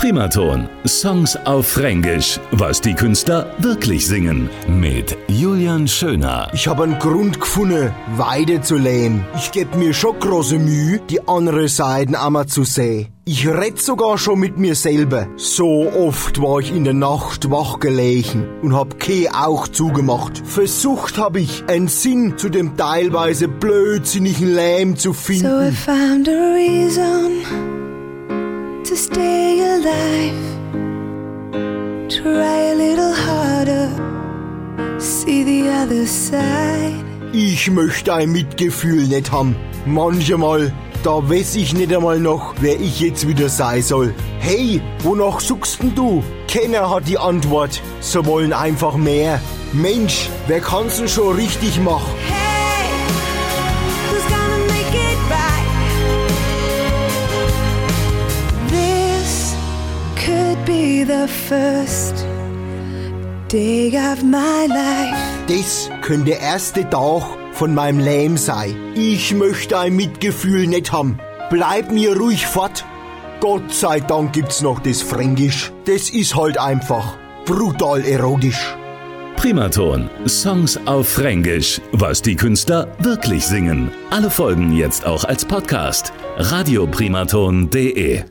Primaton. Songs auf Fränkisch. Was die Künstler wirklich singen. Mit Julian Schöner. Ich habe einen Grund gefunden, weiter zu leben. Ich geb mir schon große Mühe, die andere Seiten einmal zu sehen. Ich red sogar schon mit mir selber. So oft war ich in der Nacht wach gelegen und hab kein Auge zugemacht. Versucht hab ich, einen Sinn zu dem teilweise blödsinnigen Lärm zu So I finden. found a reason to stay alive. Try a little harder, see the other side. Ich möchte ein Mitgefühl nicht haben. Manchmal, da weiß ich nicht einmal noch, wer ich jetzt wieder sein soll. Hey, wonach suchst denn du? Keiner hat die Antwort. Sie wollen einfach mehr. Mensch, wer kann's denn schon richtig machen? Be the first day of my life. Das könnte der erste Tag von meinem Leben sein. Ich möchte ein Mitgefühl nicht haben. Bleib mir ruhig fort. Gott sei Dank gibt's noch das Fränkisch. Das ist halt einfach brutal erotisch. Primaton. Songs auf Fränkisch. Was die Künstler wirklich singen. Alle Folgen jetzt auch als Podcast. radioprimaton.de